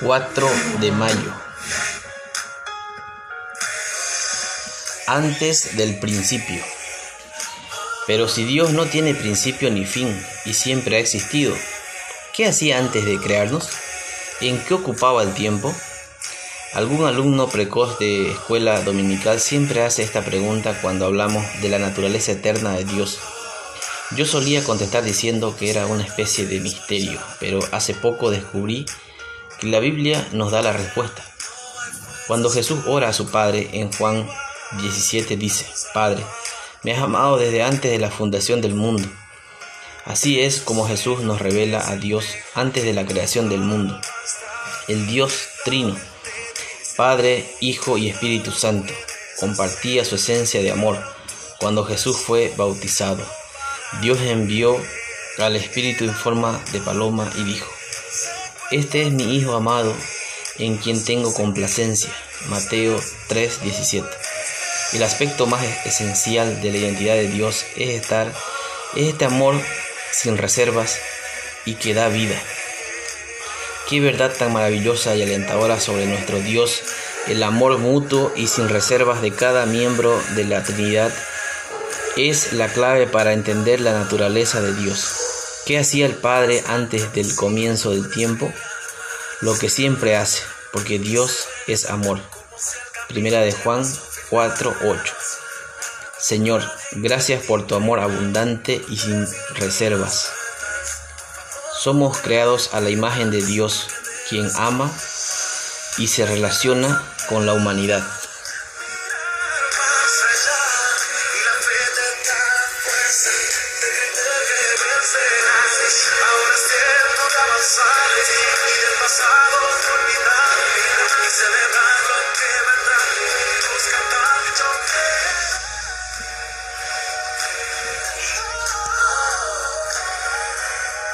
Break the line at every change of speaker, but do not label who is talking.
4 de mayo. Antes del principio. Pero si Dios no tiene principio ni fin y siempre ha existido, ¿qué hacía antes de crearnos? ¿En qué ocupaba el tiempo? Algún alumno precoz de escuela dominical siempre hace esta pregunta cuando hablamos de la naturaleza eterna de Dios yo solía contestar diciendo que era una especie de misterio, pero hace poco descubrí que la Biblia nos da la respuesta. Cuando Jesús ora a su Padre en Juan 17 dice, Padre, me has amado desde antes de la fundación del mundo. Así es como Jesús nos revela a Dios antes de la creación del mundo. El Dios Trino, Padre, Hijo y Espíritu Santo, compartía su esencia de amor cuando Jesús fue bautizado. Dios envió al Espíritu en forma de paloma y dijo, este es mi Hijo amado, en quien tengo complacencia. Mateo 3:17. El aspecto más esencial de la identidad de Dios es estar, es este amor sin reservas y que da vida. Qué verdad tan maravillosa y alentadora sobre nuestro Dios, el amor mutuo y sin reservas de cada miembro de la Trinidad es la clave para entender la naturaleza de Dios. ¿Qué hacía el Padre antes del comienzo del tiempo? Lo que siempre hace, porque Dios es amor. Primera de Juan 4:8. Señor, gracias por tu amor abundante y sin reservas. Somos creados a la imagen de Dios, quien ama y se relaciona con la humanidad. Ahora siento que avanzar y del pasado